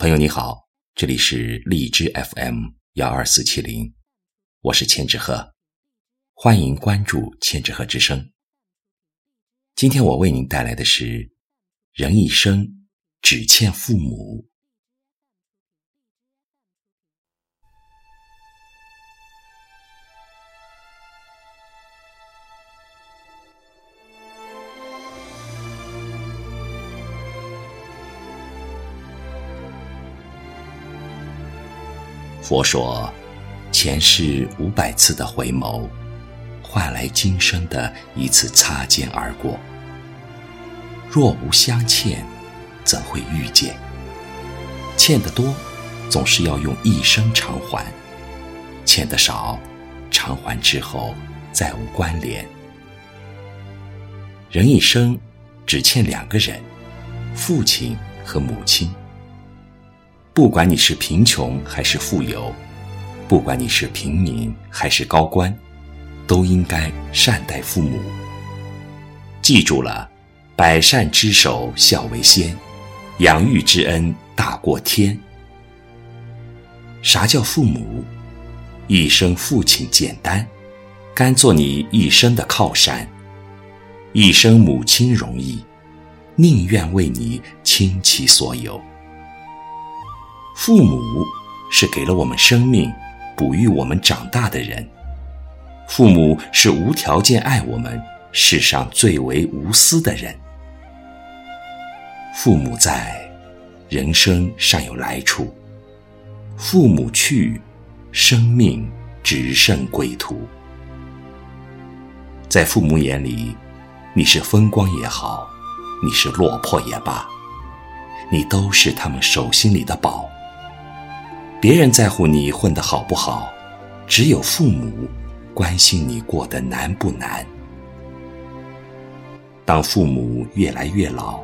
朋友你好，这里是荔枝 FM 幺二四七零，我是千纸鹤，欢迎关注千纸鹤之声。今天我为您带来的是：人一生只欠父母。佛说，前世五百次的回眸，换来今生的一次擦肩而过。若无相欠，怎会遇见？欠得多，总是要用一生偿还；欠得少，偿还之后再无关联。人一生只欠两个人：父亲和母亲。不管你是贫穷还是富有，不管你是平民还是高官，都应该善待父母。记住了，百善之首孝为先，养育之恩大过天。啥叫父母？一生父亲简单，甘做你一生的靠山；一生母亲容易，宁愿为你倾其所有。父母是给了我们生命、哺育我们长大的人，父母是无条件爱我们、世上最为无私的人。父母在，人生尚有来处；父母去，生命只剩归途。在父母眼里，你是风光也好，你是落魄也罢，你都是他们手心里的宝。别人在乎你混得好不好，只有父母关心你过得难不难。当父母越来越老，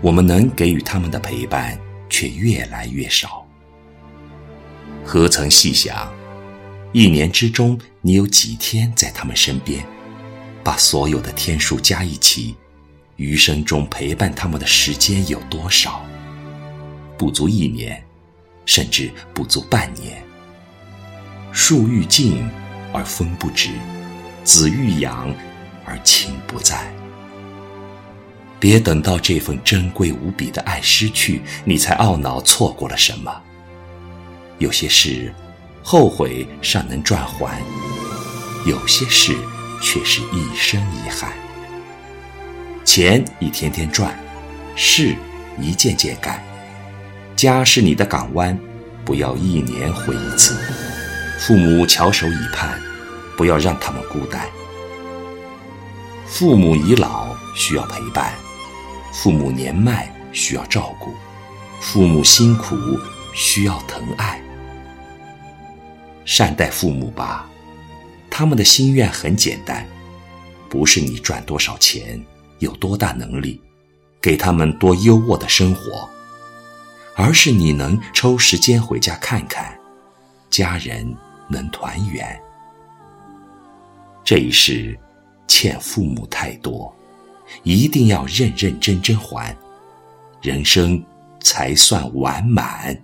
我们能给予他们的陪伴却越来越少。何曾细想，一年之中你有几天在他们身边？把所有的天数加一起，余生中陪伴他们的时间有多少？不足一年。甚至不足半年。树欲静而风不止，子欲养而亲不在。别等到这份珍贵无比的爱失去，你才懊恼错过了什么。有些事，后悔尚能转还；有些事，却是一生遗憾。钱一天天赚，事一件件干。家是你的港湾，不要一年回一次。父母翘首以盼，不要让他们孤单。父母已老，需要陪伴；父母年迈，需要照顾；父母辛苦，需要疼爱。善待父母吧，他们的心愿很简单，不是你赚多少钱，有多大能力，给他们多优渥的生活。而是你能抽时间回家看看，家人能团圆。这一世欠父母太多，一定要认认真真还，人生才算完满。